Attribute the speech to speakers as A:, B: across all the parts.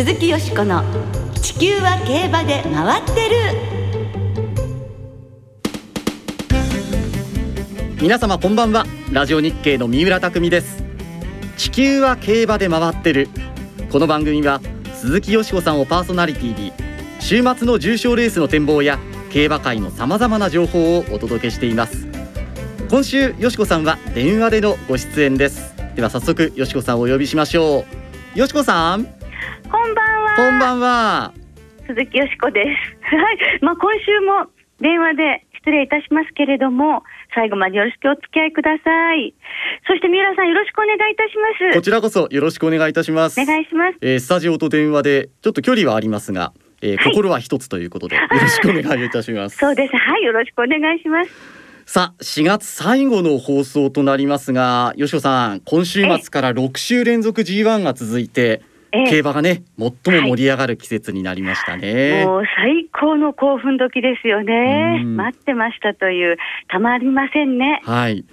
A: 鈴木よしこの地球は競馬で回って
B: る。皆様こんばんは。ラジオ日経の三浦匠です。地球は競馬で回ってる。この番組は鈴木よしこさんをパーソナリティに週末の重賞レースの展望や競馬界のさまざまな情報をお届けしています。今週よしこさんは電話でのご出演です。では早速よしこさんをお呼びしましょう。よしこさん。
C: こんばんは。
B: こんばんは。
C: 鈴木よしこです。はい。まあ今週も電話で失礼いたしますけれども、最後までよろしくお付き合いください。そして三浦さんよろしくお願いいたします。
B: こちらこそよろしくお願いいたします。
C: お願いします。
B: えー、スタジオと電話でちょっと距離はありますが、えー
C: はい
B: 心は一つということで よろしくお願いいたします。
C: そうです。はい。よろしくお願いします。
B: さあ4月最後の放送となりますが、吉尾さん今週末から6週連続 G1 が続いて。
C: え
B: 競馬がね最も盛り上がる季節になりましたね、
C: もう最高の興奮時ですよね。
B: うん
C: 待ってましたという、たまりませんね。
B: はい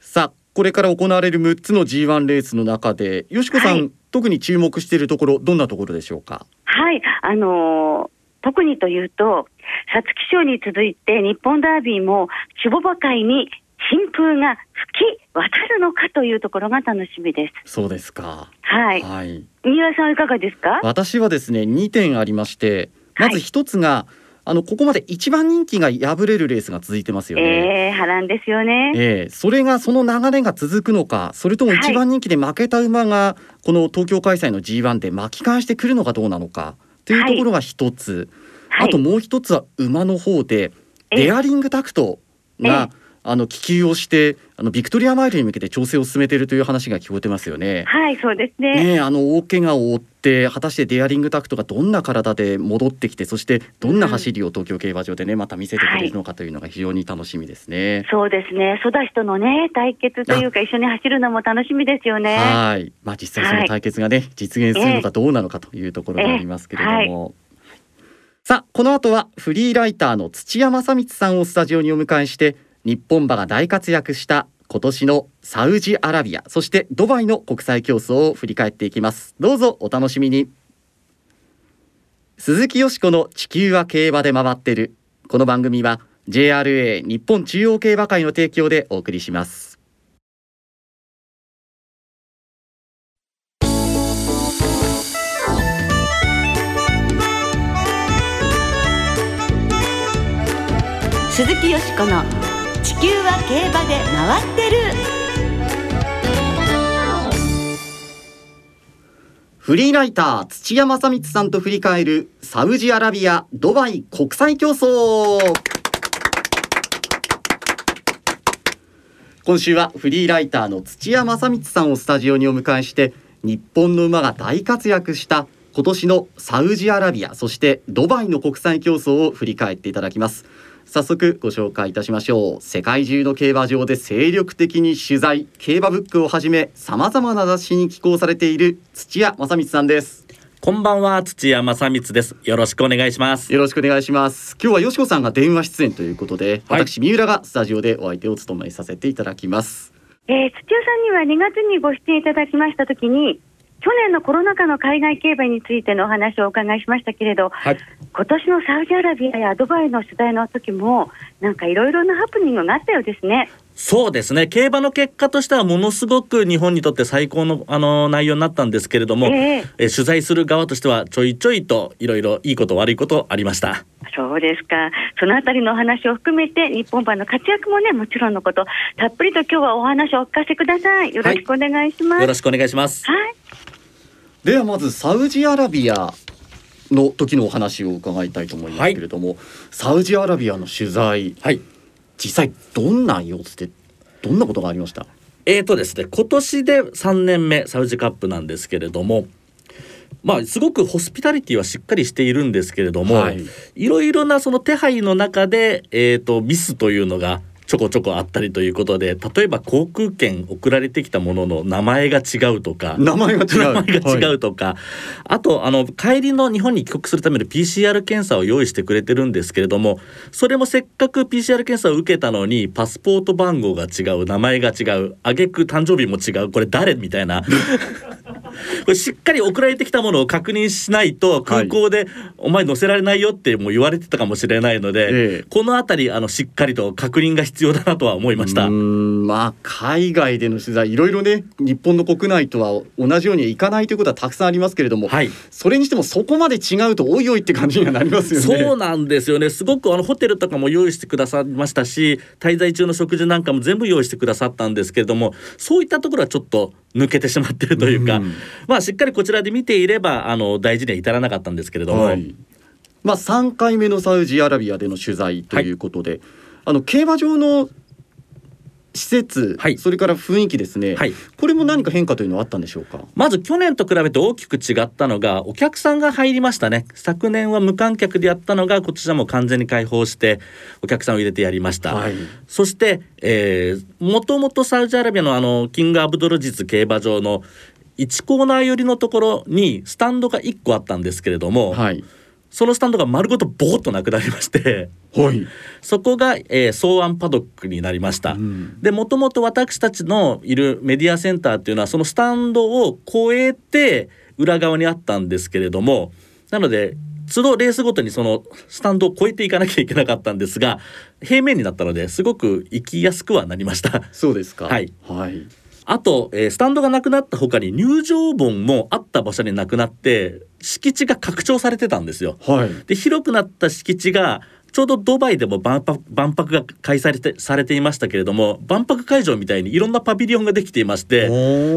B: さあこれから行われる6つの G1 レースの中でよしこさん、
C: はい
B: 特に注目しているところどんなところでしょうか？
C: はい。あのー特にというと、皐月賞に続いて日本ダービーも守護馬会に新風が吹き渡るのかというところが楽しみです。
B: そうですか
C: はい。
B: はい
C: 三浦さんいかがですか？
B: 私はですね2点ありましてまず一つが、あのここまで一番人気が敗れるレースが続いてますよね。
C: ええ波乱ですよね。
B: ええそれがその流れが続くのかそれとも一番人気で負けた馬がこの東京開催の G1 で巻き返してくるのかどうなのかというところが一つ、
C: はい。
B: あともう一つは馬の方で
C: ええ。
B: デアリングタクトが
C: え
B: あの気球をしてあのビクトリアマイルに向けて調整を進めているという話が聞こえてますよね。
C: はい、そうですね。
B: ねえあの大怪我を負って果たしてデアリングタクトがどんな体で戻ってきてそしてどんな走りを東京競馬場でねまた見せてくれるのかというのが非常に楽しみですね。
C: そうですね。ソダシとのね、対決というか、一緒に走るのも楽しみですよね。
B: はい、まあ実際その対決がね、実現するのかどうなのかというところがありますけれども。さあこの後はフリーライターの土屋正光さんをスタジオにお迎えして日本馬が大活躍した今年のサウジアラビアそしてドバイの国際競争を振り返っていきます。どうぞお楽しみに。鈴木よしこの地球は競馬で回ってる。この番組は JRA 日本中央競馬会の提供でお送りします。
A: 鈴木よしこの地球は競馬で回ってる。
B: フリーライター土屋正光さんと振り返るサウジアラビアドバイ国際競争。今週はフリーライターの土屋正光さんをスタジオにお迎えして日本の馬が大活躍した今年のサウジアラビアそしてドバイの国際競争を振り返っていただきます。早速ご紹介いたしましょう。世界中の競馬場で精力的に取材。競馬ブックをはじめさまざまな雑誌に寄稿されている土屋正光さんです。
D: こんばんは土屋正光です。よろしくお願いします。
B: よろしくお願いします。今日はよしこさんが電話出演ということで、
D: はい。
B: 私三浦がスタジオでお相手を務めさせていただきます。
C: えー土屋さんには2月にご出演いただきましたときに、去年のコロナ禍の海外競馬についてのお話をお伺いしましたけれど、
D: はい
C: 今年のサウジアラビアやドバイの取材の時も、なんかいろいろなハプニングがあったようですね。
D: そうですね競馬の結果としてはものすごく日本にとって最高のあの内容になったんですけれども、
C: ええ
D: え取材する側としてはちょいちょいといろいろいいこと悪いことありました
C: そうですか。そのあたりのお話を含めて、日本馬の活躍もね、もちろんのこと、たっぷりと今日はお話をお聞かせください。よろしくお願いします。
D: よろしくお願いします
C: はい。
B: ではまずサウジアラビアの時のお話を伺いたいと思いますけれども、サウジアラビアの取材
D: はい。
B: 実際どんな様子でどんなことがありました？
D: えーとですね今年で3年目サウジカップなんですけれどもまあすごくホスピタリティはしっかりしているんですけれども、
B: はい。
D: い、ろいろなその手配の中で、えー、とミスというのがちょこちょこあったりということで例えば航空券送られてきたものの名前が違うとか
B: 名前が違う。
D: 名前が違うとか、あとあの帰りの日本に帰国するための PCR 検査を用意してくれてるんですけれどもそれもせっかく PCR 検査を受けたのにパスポート番号が違う名前が違う挙句誕生日も違うこれ誰？みたいなこれしっかり送られてきたものを確認しないと空港でお前乗せられないよってもう言われてたかもしれないので、
B: ええ。
D: このあたりあのしっかりと確認が必要だなとは思いました。
B: まあ海外での取材いろいろね日本の国内とは同じようにはいかないということはたくさんありますけれども、
D: はい。
B: それにしてもそこまで違うとおいおいって感じにはなりますよね。
D: そうなんですよね。すごくあのホテルとかも用意してくださいましたし滞在中の食事なんかも全部用意してくださったんですけれどもそういったところはちょっと抜けてしまってるというか、
B: うん
D: まあしっかりこちらで見ていればあの大事には至らなかったんですけれども、
B: はい。まあ、3回目のサウジアラビアでの取材ということで、あの競馬場の施設、
D: はい。
B: それから雰囲気ですね、
D: はい。
B: これも何か変化というのはあったんでしょうか？
D: まず去年と比べて大きく違ったのがお客さんが入りましたね。昨年は無観客でやったのが今年はもう完全に開放してお客さんを入れてやりました、
B: はい。
D: そして、えー、もともとサウジアラビアのあのキングアブドルジズ競馬場の1コーナー寄りのところにスタンドが1個あったんですけれども、
B: はい、
D: そのスタンドが丸ごとボーっとなくなりまして
B: はい
D: そこが、えー、草案パドックになりました。
B: うん
D: でもともと私たちのいるメディアセンターっていうのはそのスタンドを越えて裏側にあったんですけれどもなので都度レースごとにそのスタンドを越えていかなきゃいけなかったんですが平面になったのですごく行きやすくはなりました。
B: そうですか。
D: はい、
B: はい、
D: あと、えースタンドがなくなった他に入場門もあった場所になくなって敷地が拡張されてたんですよ。
B: はい、
D: で広くなった敷地がちょうどドバイでも万博が開催されてされていましたけれども万博会場みたいにいろんなパビリオンができていまして、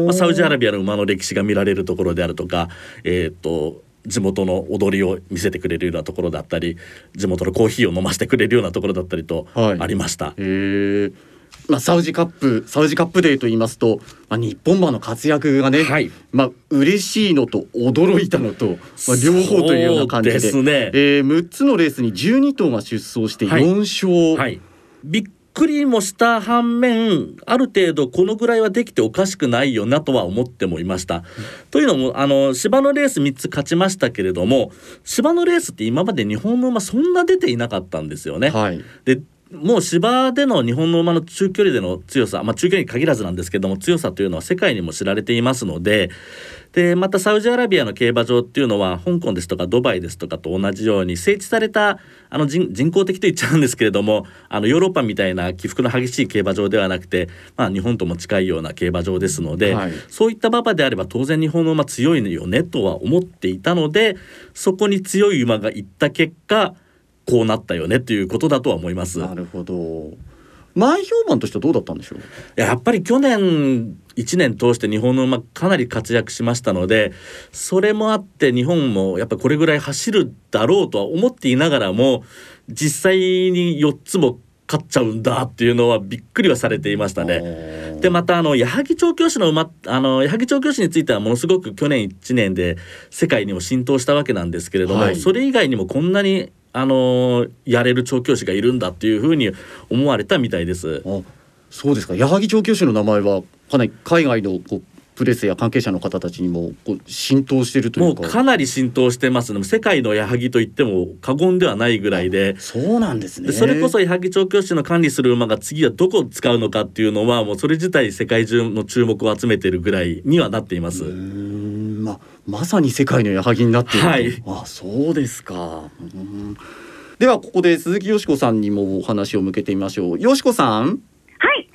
D: まあ、サウジアラビアの馬の歴史が見られるところであるとか、えー、と地元の踊りを見せてくれるようなところだったり地元のコーヒーを飲ませてくれるようなところだったりと
B: はい
D: ありました。
B: へえ。まあ、サウジカップサウジカップデーと言いますと、まあ、日本馬の活躍がね、
D: はい。
B: まあ嬉しいのと驚いたのと、まあ、両方というような感じで。
D: ですね。
B: えー、6つのレースに12頭が出走して
D: はい。
B: 4勝、
D: はい、びっくりもした反面ある程度このぐらいはできておかしくないよなとは思ってもいました。というのもあの芝のレース3つ勝ちましたけれども芝のレースって今まで日本の馬そんな出ていなかったんですよね。
B: はい。
D: でもう芝での日本の馬の中距離での強さ、まあ、中距離に限らずなんですけども強さというのは世界にも知られていますのででまたサウジアラビアの競馬場っていうのは香港ですとかドバイですとかと同じように整地されたあの人人工的と言っちゃうんですけれどもあのヨーロッパみたいな起伏の激しい競馬場ではなくて、まあ、日本とも近いような競馬場ですので、
B: はい。
D: そういった馬場であれば当然日本の馬強いよねとは思っていたのでそこに強い馬がいった結果こうなったよねということだとは思います。
B: なるほど前評判としてはどうだったんでしょう？
D: いややっぱり去年1年通して日本の馬かなり活躍しましたのでそれもあって日本もやっぱりこれぐらい走るだろうとは思っていながらも実際に4つも勝っちゃうんだっていうのはびっくりはされていましたね。でまたあの矢作調教師の馬あの矢作調教師についてはものすごく去年1年で世界にも浸透したわけなんですけれども、
B: はい
D: それ以外にもこんなにあのやれる調教師がいるんだっていうふうに思われたみたいです。
B: あそうですか矢作調教師の名前はかなり海外のこうプレスや関係者の方たちにもこう浸透しているとい
D: もう
B: うか
D: かなり浸透してますね世界の矢作と言っても過言ではないぐらいで。
B: そうなんですね
D: でそれこそ矢作調教師の管理する馬が次はどこを使うのかっていうのはもうそれ自体世界中の注目を集めているぐらいにはなっています。
B: まさに世界の矢作になっている。と、
D: はい。
B: あそうですか。うん。ではここで鈴木よしこさんにもお話を向けてみましょう。よしこさん。
C: はい。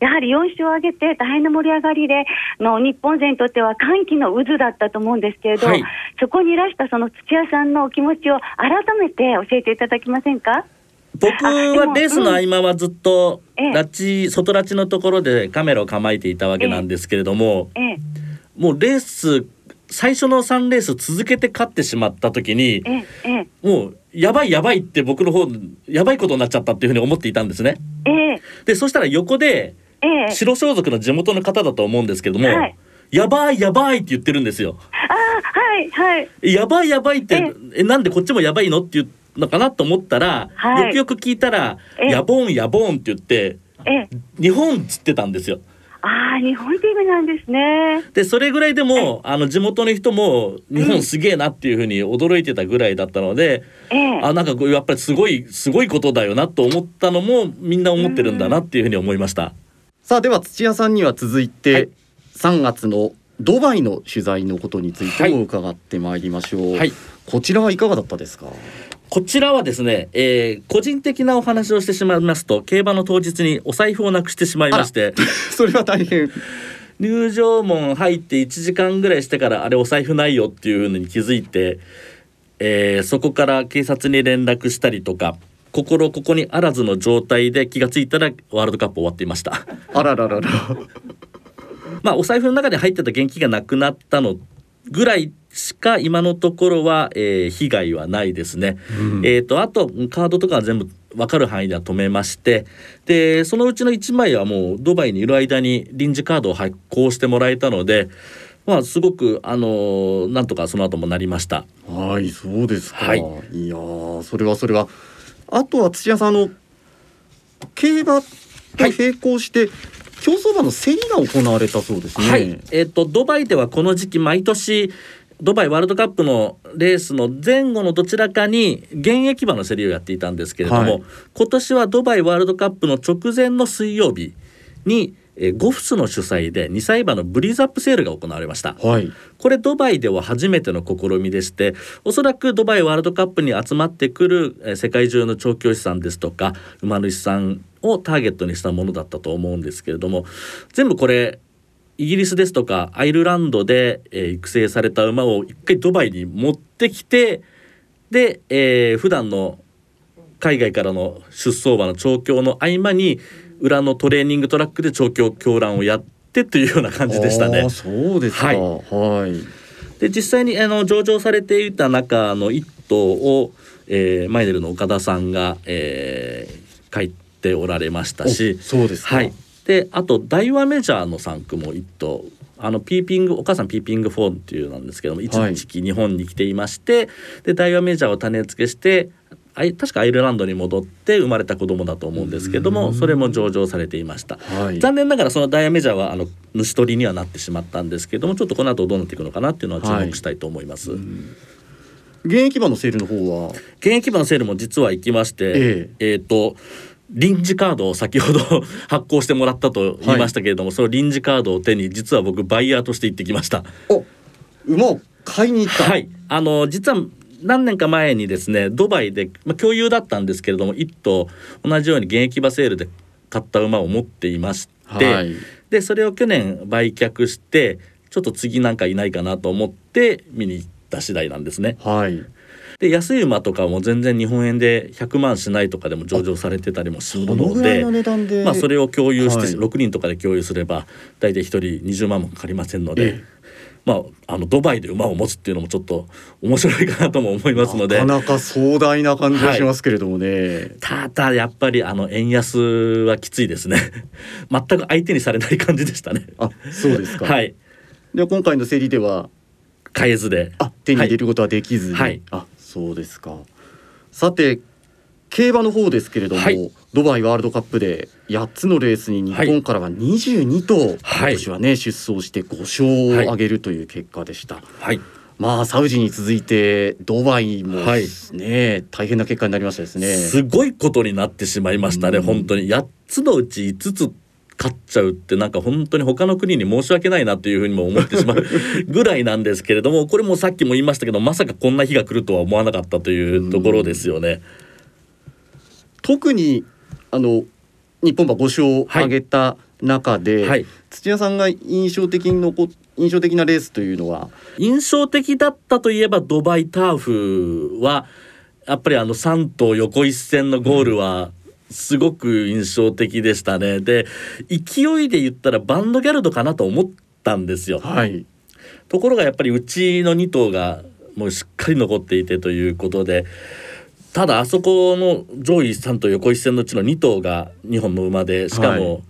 C: やはり4勝を挙げて大変な盛り上がりで、の日本勢にとっては歓喜の渦だったと思うんですけれど、
D: はい。
C: そこにいらしたその土屋さんのお気持ちを改めて教えていただけませんか？
D: 僕はレースの合間はずっと
C: ええ。
D: ラッチ外ラッチのところでカメラを構えていたわけなんですけれども
C: ええ、
D: もうレース最初の3レース続けて勝ってしまった時にもうやばいやばいって僕の方やばいことになっちゃったっていうふうに思っていたんですね。
C: ええ、
D: でそしたら横で
C: ええ。
D: 白装束の地元の方だと思うんですけども、
C: はい
D: やばいやばいって言ってるんですよ。
C: ああ、はい、はい。
D: えやばいやばいって
C: え
D: えなんでこっちもやばいのって言うのかなと思ったら、
C: はい
D: よくよく聞いたら「
C: え
D: やぼんやぼん」って言って
C: ええ。
D: 「日本」っつってたんですよ。
C: ああ、日本チームなんですね。
D: でそれぐらいでもあの地元の人も日本すげえなっていうふうに驚いてたぐらいだったので、
C: ええ。
D: あなんかこうやっぱりすごいすごいことだよなと思ったのもみんな思ってるんだなっていうふうに思いました。
B: さあでは土屋さんには続いて、
D: はい。
B: 3月のドバイの取材のことについても伺ってまいりましょう、
D: はい。
B: こちらはいかがだったですか？
D: こちらはですね、えー個人的なお話をしてしまいますと競馬の当日にお財布をなくしてしまいまして
B: それは大変
D: 入場門入って1時間ぐらいしてからあれお財布ないよっていうのに気づいて、えーそこから警察に連絡したりとか心ここにあらずの状態で気がついたらワールドカップ終わっていました。
B: あらららら
D: まあお財布の中に入ってた現金がなくなったのぐらいしか今のところは、えー被害はないですね。えー、とあとカードとかは全部分かる範囲では止めましてでそのうちの1枚はもうドバイにいる間に臨時カードを発行してもらえたので、まあ、すごく、あのーなんとかその後もなりました。
B: はいそうですか、
D: はい
B: い、やーそれはそれはあとは土屋さんあの競馬と並行して、競走馬の競りが行われたそうですね、
D: はい、えっ、とドバイではこの時期毎年ドバイワールドカップのレースの前後のどちらかに現役馬の競りをやっていたんですけれども、
B: はい。
D: 今年はドバイワールドカップの直前の水曜日に、えーゴフスの主催で2歳馬のブリーズアップセールが行われました。
B: はい。
D: これドバイでは初めての試みでしておそらくドバイワールドカップに集まってくるえー世界中の調教師さんですとか馬主さんをターゲットにしたものだったと思うんですけれども全部これイギリスですとかアイルランドで、えー育成された馬を一回ドバイに持ってきてで、えー普段の海外からの出走馬の調教の合間に裏のトレーニングトラックで調教狂乱をやってというような感じでしたね。
B: そうですか。
D: はい。
B: はい。
D: で実際にあの上場されていた中の一頭を、えーマイネルの岡田さんが、えー書いておられましたし
B: お、そうですか。
D: はい、であと大和メジャーの3区も一頭あのピーピングお母さんピーピングフォーンっていうなんですけども一
B: はい。
D: 時期日本に来ていまして、で大和メジャーを種付けしてあい確かアイルランドに戻って生まれた子供だと思うんですけどもそれも上場されていました。
B: はい。
D: 残念ながらそのダイヤメジャーはあの主取りにはなってしまったんですけどもちょっとこの後どうなっていくのかなっていうのは注目したいと思います、
B: 現役馬のセールの方は？
D: 現役馬のセールも実は行きましてえっ、と臨時カードを先ほど 発行してもらったと言いましたけれども、その臨時カードを手に実は僕バイヤーとして行ってきました。
B: お馬を買いに行った。
D: はい。あの実は何年か前にですねドバイで、まあ、共有だったんですけれども一頭同じように現役馬セールで買った馬を持っていまして、
B: はい。
D: でそれを去年売却してちょっと次なんかいないかなと思って見に行った次第なんですね。
B: はい
D: で安い馬とかも全然日本円で100万しないとかでも上場されてたりもする
B: この
D: の
B: で？
D: まあ、それを共有して、
B: はい。
D: 6人とかで共有すれば大体1人20万もかかりませんので、
B: ええ。
D: まあ、あのドバイで馬を持つっていうのもちょっと面白いかなとも思いますので。
B: なかなか壮大な感じがしますけれどもね、
D: ただやっぱりあの円安はきついですね。全く相手にされない感じでしたね。
B: あそうですか、
D: はい。
B: で今回の競りでは
D: 買えずで。
B: あ手に入れることはできずに、
D: はい。
B: あそうですか。さて競馬の方ですけれども、
D: はい。
B: ドバイワールドカップで8つのレースに日本からは22頭、
D: はい
B: 今年はね出走して5勝を挙げるという結果でした、
D: はい。
B: まあサウジに続いてドバイも
D: はい。
B: ね、大変な結果になりましたですね。
D: すごいことになってしまいましたね、
B: うん。
D: 本当に。8つのうち5つ勝っちゃうってなんか本当に他の国に申し訳ないなというふうにも思ってしまう ぐらいなんですけれどもこれもさっきも言いましたけどまさかこんな日が来るとは思わなかったというところですよね。
B: 特にあの日本馬5勝を挙げた中で、
D: はい、
B: 土屋さんが印象的に残っ印象的なレースというのは？
D: 印象的だったといえばドバイターフはやっぱりあの3頭横一線のゴールはすごく印象的でしたね。で勢いで言ったらバンドギャルドかなと思ったんですよ。
B: はい
D: ところがやっぱりうちの2頭がもうしっかり残っていてということでただあそこの上位3頭横一線のうちの2頭が2本の馬でしか
B: は
D: も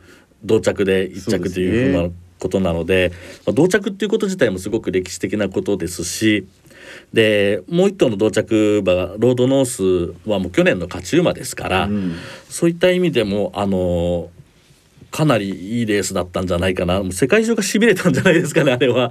D: 同着で1着というふうなことなのでまあ同着っていうこと自体もすごく歴史的なことですしでもう1頭の同着馬がロードノースはもう去年の勝ち馬ですから、
B: うん。
D: そういった意味でもあのかなりいいレースだったんじゃないかな。もう世界中がしびれたんじゃないですかねあれは。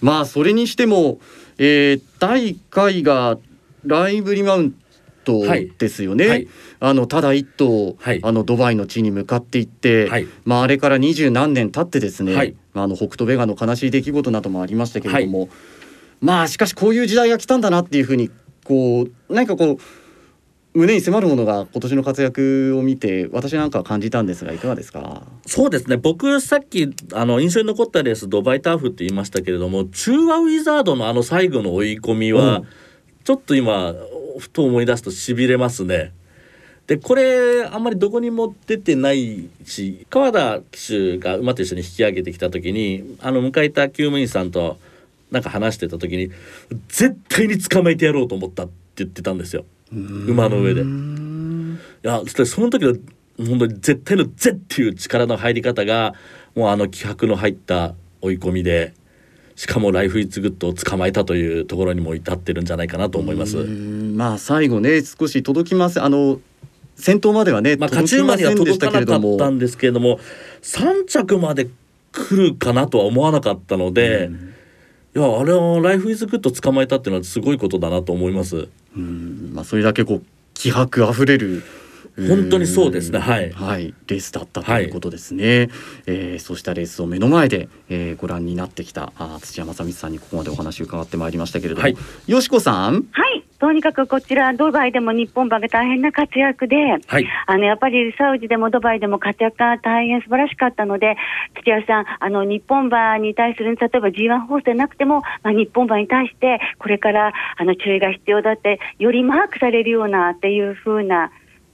B: まあそれにしても、えー第1回がライブリマウントトですよね、
D: はい。
B: あのただ一頭、
D: はい。
B: あのドバイの地に向かっていって、
D: はい。
B: まあ、あれから二十何年経ってですね、
D: はい。
B: まあ、あの北斗ベガの悲しい出来事などもありましたけれども、まあしかしこういう時代が来たんだなっていうふうにこう何かこう胸に迫るものが今年の活躍を見て私なんかは感じたんですがいかがですか？
D: そうですね。僕さっきあの印象に残ったレースドバイターフって言いましたけれども中和ウィザードのあの最後の追い込みは、
B: うん。
D: ちょっと今ふと思い出すとしびれますね。でこれあんまりどこにも出てないし川田騎手が馬と一緒に引き上げてきた時にあの迎えた厩務員さんとなんか話してた時に絶対に捕まえてやろうと思ったって言ってたんですよ。馬の上で。いやそしてその時の本当に絶対の「絶」っていう力の入り方がもうあの気迫の入った追い込みでしかもライフイズグッドを捕まえたというところにも至ってるんじゃないかなと思います。
B: うん。まあ最後ね少し届きません。あの先頭まではね、
D: まあ、勝ち馬には届かなかったんですけれども3着まで来るかなとは思わなかったので、いやあれはライフイズグッド捕まえたっていうのはすごいことだなと思います。
B: うんまあそれだけこう気迫あふれる
D: 本当にそうですね。はい。
B: はい、レースだったということですね、えーそうしたレースを目の前で、えーご覧になってきたあー土山正光さんにここまでお話を伺ってまいりましたけれども、
D: はい。
B: よしこさん。
C: はい。とにかくこちら、ドバイでも日本馬が大変な活躍で、
D: はい。
C: あの、やっぱりサウジでもドバイでも活躍が大変素晴らしかったので、土屋さん、あの、日本馬に対する、例えば G1 ホースでなくても、まあ、日本馬に対して、これから、あの、注意が必要だって、よりマークされるようなっていうふうな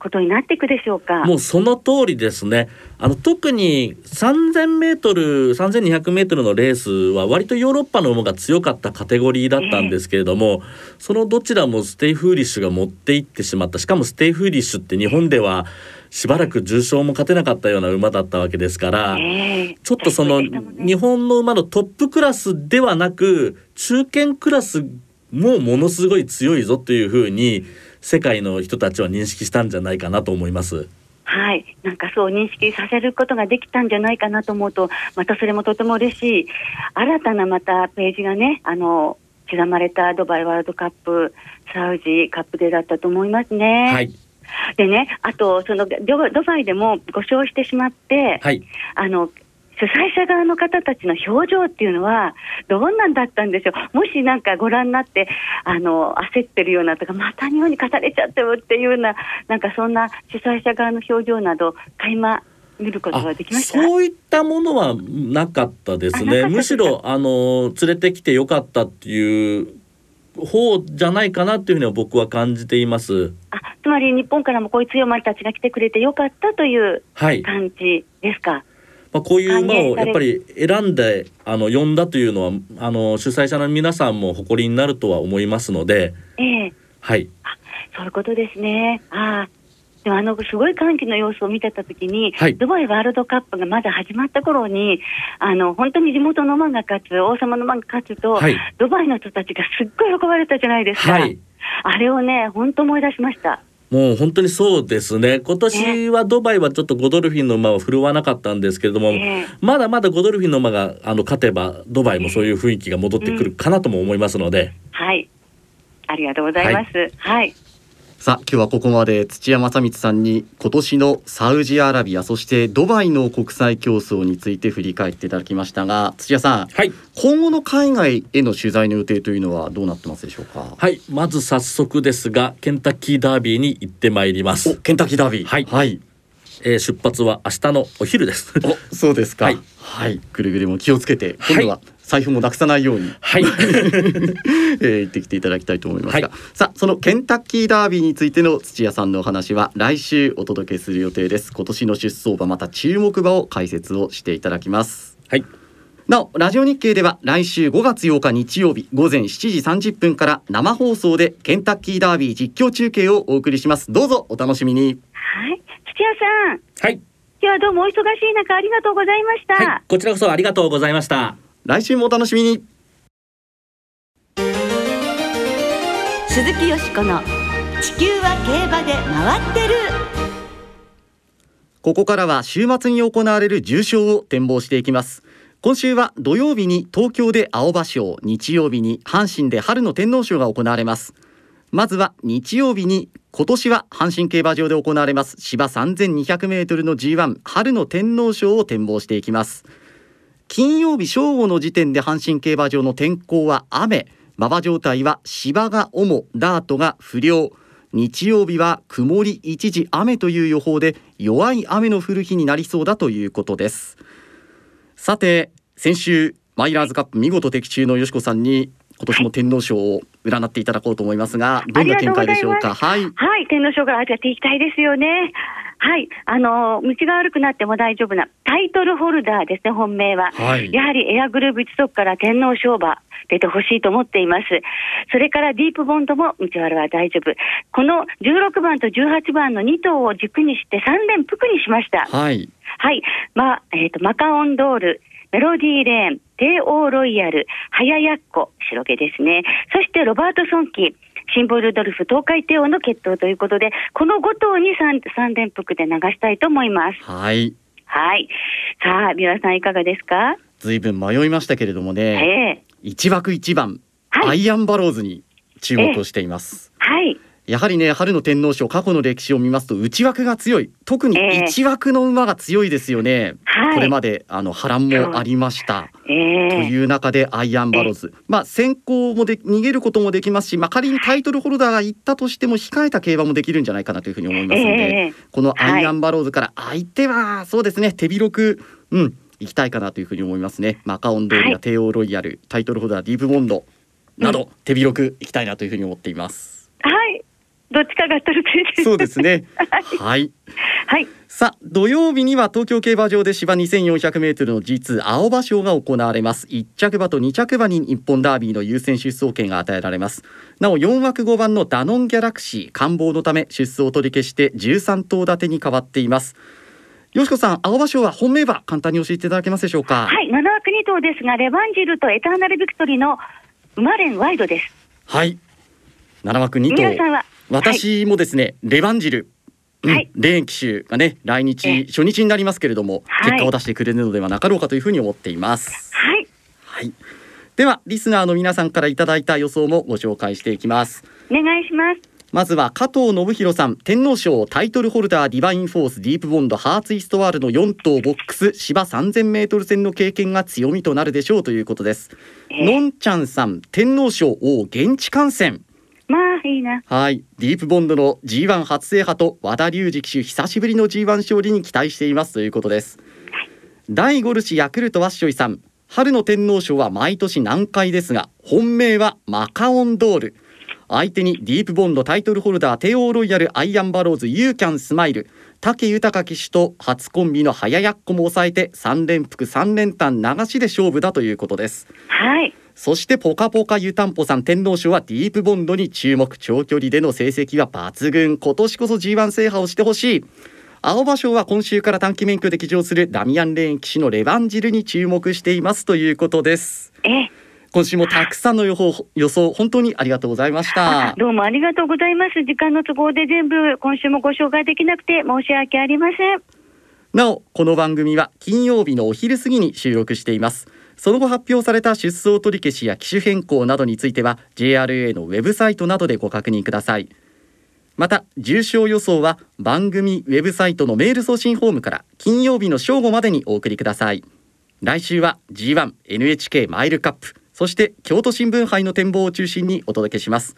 C: ことになっていくでしょうか？
D: もうその通りですね。あの特に3000メートル、3200メートルのレースは割とヨーロッパの馬が強かったカテゴリーだったんですけれども、そのどちらもステイフーリッシュが持っていってしまった。しかもステイフーリッシュって日本ではしばらく重賞も勝てなかったような馬だったわけですから。
C: ええ
D: ちょっとその日本の馬のトップクラスではなく中堅クラスもものすごい強いぞというふうに世界の人たちは認識したんじゃないかなと思います。
C: はい、なんかそう認識させることができたんじゃないかなと思うと、またそれもとても嬉しい、新たなまたページがね、あの刻まれたドバイワールドカップ、サウジカップでだったと思いますね。
D: はい、
C: でね、あとそのドバドバイでもご勝してしまって、
D: はい、
C: あの主催者側の方たちの表情っていうのはどんなんだったんでしょう、もしなんかご覧になってあの焦ってるようなとか、また日本に勝たれちゃったよっていうような、なんかそんな主催者側の表情など、垣間見ることができました？
D: そういったものはなかったですね。むしろあの連れてきてよかったっていう方じゃないかなっていうふうには僕は感じています。
C: あつまり日本からもこういう強い馬たちが来てくれてよかったという
D: はい。
C: 感じですか？
D: まあ、こういう馬をやっぱり選んであの呼んだというのはあの主催者の皆さんも誇りになるとは思いますので、
C: ええ
D: はい、
C: そういうことですね。ああ。でもあのすごい歓喜の様子を見てたときに、
D: はい
C: ドバイワールドカップがまだ始まった頃に、あの本当に地元の馬が勝つ、王様の馬が勝つと、
D: はい
C: ドバイの人たちがすっごい喜ばれたじゃないですか。
D: はい
C: あれをね、本当思い出しました。
D: もう本当にそうですね今年はドバイはちょっとゴドルフィンの馬を振るわなかったんですけれども、
C: ええ
D: まだまだゴドルフィンの馬があの勝てばドバイもそういう雰囲気が戻ってくるかなとも思いますので、
C: はい。ありがとうございます。はい。
B: さあ今日はここまで土屋正光さんに今年のサウジアラビアそしてドバイの国際競争について振り返っていただきましたが土屋さん
D: はい。
B: 今後の海外への取材の予定というのはどうなってますでしょうか？
D: はい。まず早速ですがケンタッキーダービーに行ってまいりま
B: お
D: す、
B: ケンタッキーダービー。
D: はい。
B: はい、
D: えー出発は明日のお昼です。
B: おそうですか。
D: は
B: はい。い、くれぐれも気をつけて
D: はい。
B: 今度は財布もなくさないように、
D: はい。
B: えー行ってきていただきたいと思いますが、
D: はい。
B: さあそのケンタッキーダービーについての土屋さんのお話は来週お届けする予定です。今年の出走馬また注目馬を解説をしていただきます。
D: はい。
B: なおラジオ日経では来週5月8日日曜日午前7時30分から生放送でケンタッキーダービー実況中継をお送りします。どうぞお楽しみに。
C: はい。土屋さん、
D: はい、
C: 今日はどうもお忙しい中ありがとうございました。
D: はい、こちらこそありがとうございました
B: 来週もお楽しみに。
A: 鈴木よしこの地球は競馬で回ってる。
B: ここからは週末に行われる重賞を展望していきます。今週は土曜日に東京で青葉賞日曜日に阪神で春の天皇賞が行われます。まずは日曜日に今年は阪神競馬場で行われます芝 3200m の G1 春の天皇賞を展望していきます金曜日正午の時点で阪神競馬場の天候は雨馬場状態は芝が主ダートが不良日曜日は曇り一時雨という予報で弱い雨の降る日になりそうだということですさて先週マイラーズカップ見事的中のよしこさんに今年も天皇賞を占っていただこうと思いますが、どんな見解でしょうか？はい。
C: はい、天皇賞から当てていきたいですよね。はい、あの道が悪くなっても大丈夫なタイトルホルダーですね、本命は。はい、やはりエアグループ一族から天皇賞馬出てほしいと思っています。それからディープボンドも道悪は大丈夫。この16番と18番の2頭を軸にして3連複にしました。
B: はい。
C: はい。まあ、えっ、ー、と、マカオンドール、メロディーレーン、帝王ロイヤル、ハヤヤッコ、白毛ですね。そしてロバートソンキ、シンボルドルフ東海帝王の決闘ということで、この5頭に 3, 3連複で流したいと思います。
B: はい。
C: はい。さあ、三浦さんいかがですか？
B: ずいぶん迷いましたけれどもね、えー、1枠1番、はい、アイアンバローズに注目をしています。
C: えー、はい。
B: やはりね春の天皇賞過去の歴史を見ますと内枠が強い。特に一枠の馬が強いですよね、えー、これまであの波乱もありました、えー、という中でアイアンバローズ、えー、まあ先行もで逃げることもできますし、まあ、仮にタイトルホルダーが行ったとしても控えた競馬もできるんじゃないかなというふうに思いますので、このアイアンバローズから相手はそうですね手広くうん行きたいかなというふうに思いますね。マカオンドールや帝王ロイヤル、タイトルホルダーディープボンドなど、手広く行きたいなというふうに思っています。
C: はいどっちかが取るといいです。
B: そうですね。はい。
C: はい。
B: さあ土曜日には東京競馬場で芝2400メートルの G2 青葉賞が行われます1着馬と2着馬に日本ダービーの優先出走権が与えられますなお4枠5番のダノンギャラクシー官房のため出走を取り消して13頭立てに変わっていますよしこさん青葉賞は本命馬簡単に教えていただけますでしょうか？
C: はい7枠2頭ですがレバンジルとエターナルビクトリーの馬連ワイドです
B: はい7枠2頭
C: 皆さんは
B: 私もですね、はい、レバンジルうん、レーン騎手がね来日初日になりますけれども、結果を出してくれるのではなかろうかというふうに思っています。
C: はい、
B: はい、ではリスナーの皆さんからいただいた予想もご紹介していきます。
C: お願いします。
B: まずは加藤信弘さん天皇賞タイトルホルダーディバインフォースディープボンドハーツイストワールの4頭ボックス芝3000メートル戦の経験が強みとなるでしょうということです、のんちゃんさん天皇賞王現地観戦
C: まあいいな。
B: はい、ディープボンドの G1 初制覇と和田龍二騎手久しぶりの G1 勝利に期待していますということです。はい、第5ルヤクルトワッショイさん、春の天皇賞は毎年難解ですが、本命はマカオンドール。相手にディープボンドタイトルホルダー帝王ロイヤルアイアンバローズユーキャンスマイル武豊騎手と初コンビの早やっこも抑えて3連複3連単流しで勝負だということです
C: はい
B: そしてポカポカ湯たんぽさん天皇賞はディープボンドに注目長距離での成績は抜群。今年こそ G1 制覇をしてほしい。青葉賞は今週から短期免許で騎乗するダミアン・レーン騎手のレバンジルに注目していますということです。
C: え
B: 今週もたくさんの予報予想本当にありがとうございました。
C: どうもありがとうございます。時間の都合で全部今週もご紹介できなくて申し訳ありません。
B: なおこの番組は金曜日のお昼過ぎに収録していますその後発表された出走取り消しや機種変更などについては JRA のウェブサイトなどでご確認ください。また重賞予想は番組ウェブサイトのメール送信フォームから金曜日の正午までにお送りください。来週は G1NHK マイルカップそして京都新聞杯の展望を中心にお届けします。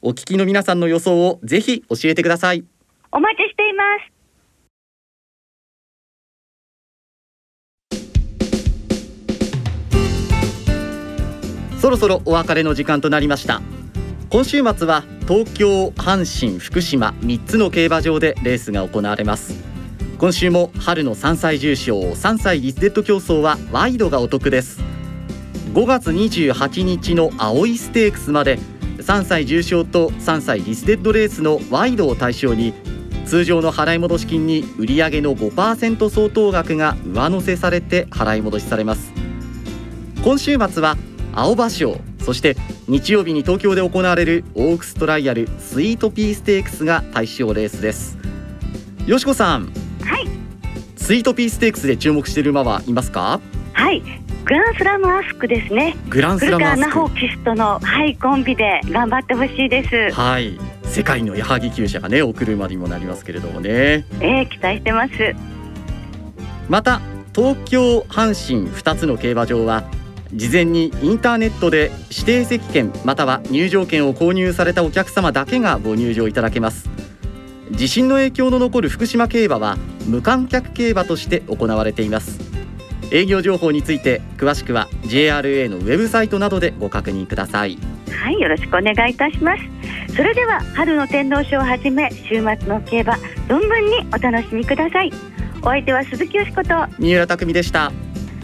B: お聞きの皆さんの予想をぜひ教えてください。
C: お待ちしています。
B: そろそろお別れの時間となりました。今週末は東京阪神福島3つの競馬場でレースが行われます。今週も春の3歳重賞3歳リスデッド競争はワイドがお得です。5月28日の青いステークスまで3歳重賞と3歳リスデッドレースのワイドを対象に通常の払い戻し金に売上の5%相当額が上乗せされて払い戻しされます。今週末は青葉賞そして日曜日に東京で行われるオークストライアルスイートピーステークスが対象レースです。よしこさん。
C: はい。
B: スイートピーステークスで注目している馬はいますか？
C: はい。グランスラムアスクですね。
B: グランスラムアスク古
C: 川奈穂騎手とのはいコンビで頑張ってほしいです。
B: はい。世界の矢作厩舎がねお車にもなりますけれどもね。
C: えー、期待してます。
B: また東京阪神2つの競馬場は事前にインターネットで指定席券または入場券を購入されたお客様だけがご入場いただけます。地震の影響の残る福島競馬は無観客競馬として行われています。営業情報について詳しくは JRA のウェブサイトなどでご確認ください。
C: はいよろしくお願いいたします。それでは春の天皇賞をはじめ週末の競馬存分にお楽しみください。お相手は鈴木よしこと
B: 三浦匠でした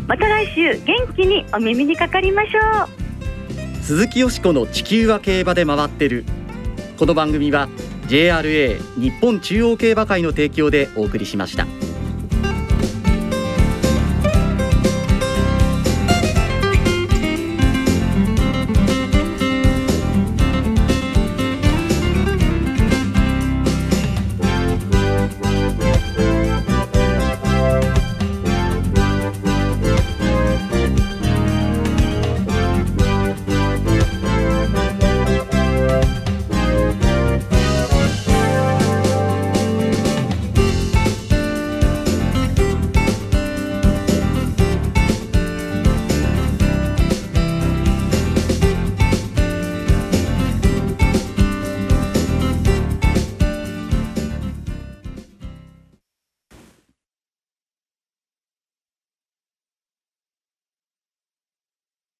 C: また来週元気にお耳にかかりましょう
B: 鈴木よしこの地球は競馬で回ってるこの番組は JRA 日本中央競馬会の提供でお送りしました。